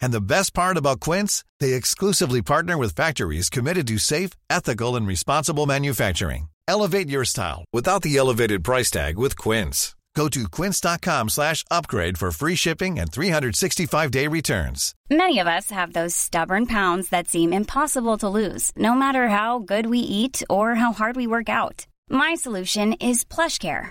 And the best part about Quince, they exclusively partner with factories committed to safe, ethical, and responsible manufacturing. Elevate your style without the elevated price tag with Quince. Go to quince.com slash upgrade for free shipping and 365-day returns. Many of us have those stubborn pounds that seem impossible to lose, no matter how good we eat or how hard we work out. My solution is PlushCare.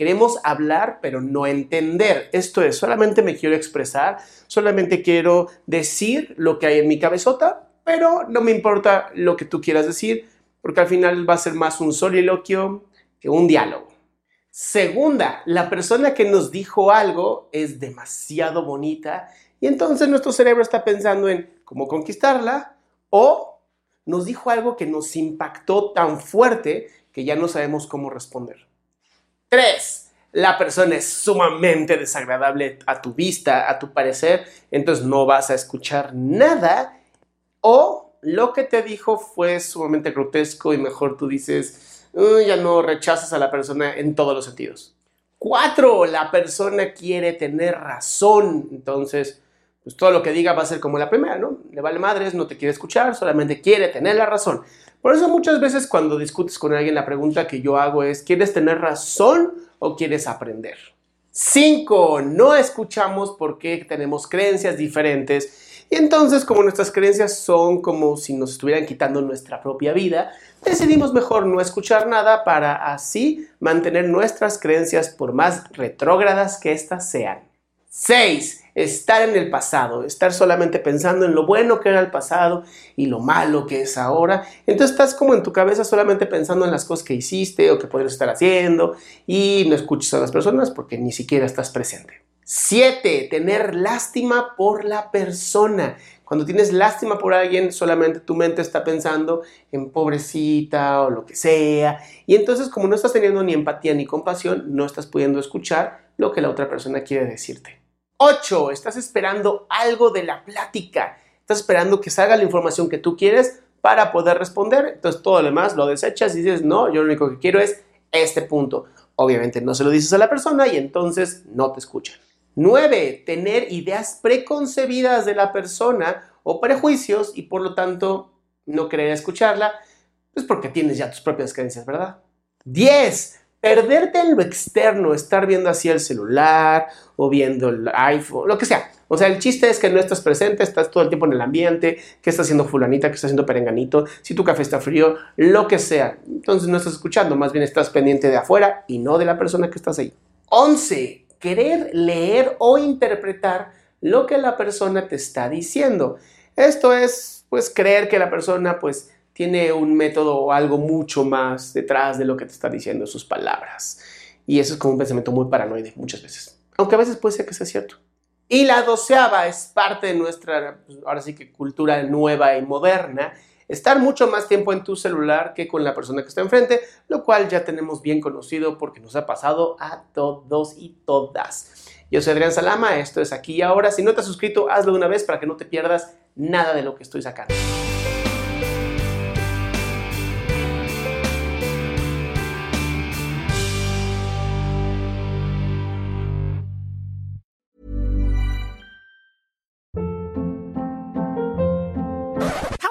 queremos hablar, pero no entender. Esto es, solamente me quiero expresar, solamente quiero decir lo que hay en mi cabezota, pero no me importa lo que tú quieras decir, porque al final va a ser más un soliloquio que un diálogo. Segunda, la persona que nos dijo algo es demasiado bonita y entonces nuestro cerebro está pensando en cómo conquistarla o nos dijo algo que nos impactó tan fuerte que ya no sabemos cómo responder. Tres, la persona es sumamente desagradable a tu vista, a tu parecer, entonces no vas a escuchar nada o lo que te dijo fue sumamente grotesco y mejor tú dices, "Uh, ya no rechazas a la persona en todos los sentidos. Cuatro, la persona quiere tener razón, entonces pues todo lo que diga va a ser como la primera, ¿no? Le vale madres, no te quiere escuchar, solamente quiere tener la razón. Por eso muchas veces cuando discutes con alguien la pregunta que yo hago es, ¿quieres tener razón o quieres aprender? Cinco, no escuchamos porque tenemos creencias diferentes y entonces como nuestras creencias son como si nos estuvieran quitando nuestra propia vida, decidimos mejor no escuchar nada para así mantener nuestras creencias por más retrógradas que éstas sean. 6. Estar en el pasado, estar solamente pensando en lo bueno que era el pasado y lo malo que es ahora. Entonces estás como en tu cabeza solamente pensando en las cosas que hiciste o que podrías estar haciendo y no escuchas a las personas porque ni siquiera estás presente. 7. Tener lástima por la persona. Cuando tienes lástima por alguien, solamente tu mente está pensando en pobrecita o lo que sea. Y entonces como no estás teniendo ni empatía ni compasión, no estás pudiendo escuchar lo que la otra persona quiere decirte. 8. Estás esperando algo de la plática. Estás esperando que salga la información que tú quieres para poder responder. Entonces todo lo demás lo desechas y dices, no, yo lo único que quiero es este punto. Obviamente no se lo dices a la persona y entonces no te escuchan. 9. Tener ideas preconcebidas de la persona o prejuicios y por lo tanto no querer escucharla, pues porque tienes ya tus propias creencias, ¿verdad? 10. Perderte en lo externo, estar viendo así el celular o viendo el iPhone, lo que sea. O sea, el chiste es que no estás presente, estás todo el tiempo en el ambiente, qué está haciendo fulanita, qué está haciendo perenganito, si tu café está frío, lo que sea. Entonces no estás escuchando, más bien estás pendiente de afuera y no de la persona que estás ahí. 11. Querer leer o interpretar lo que la persona te está diciendo. Esto es, pues, creer que la persona, pues, tiene un método o algo mucho más detrás de lo que te está diciendo sus palabras. Y eso es como un pensamiento muy paranoide muchas veces. Aunque a veces puede ser que sea cierto. Y la doceava es parte de nuestra, pues, ahora sí que cultura nueva y moderna, estar mucho más tiempo en tu celular que con la persona que está enfrente, lo cual ya tenemos bien conocido porque nos ha pasado a todos y todas. Yo soy Adrián Salama, esto es aquí y ahora. Si no te has suscrito, hazlo una vez para que no te pierdas nada de lo que estoy sacando.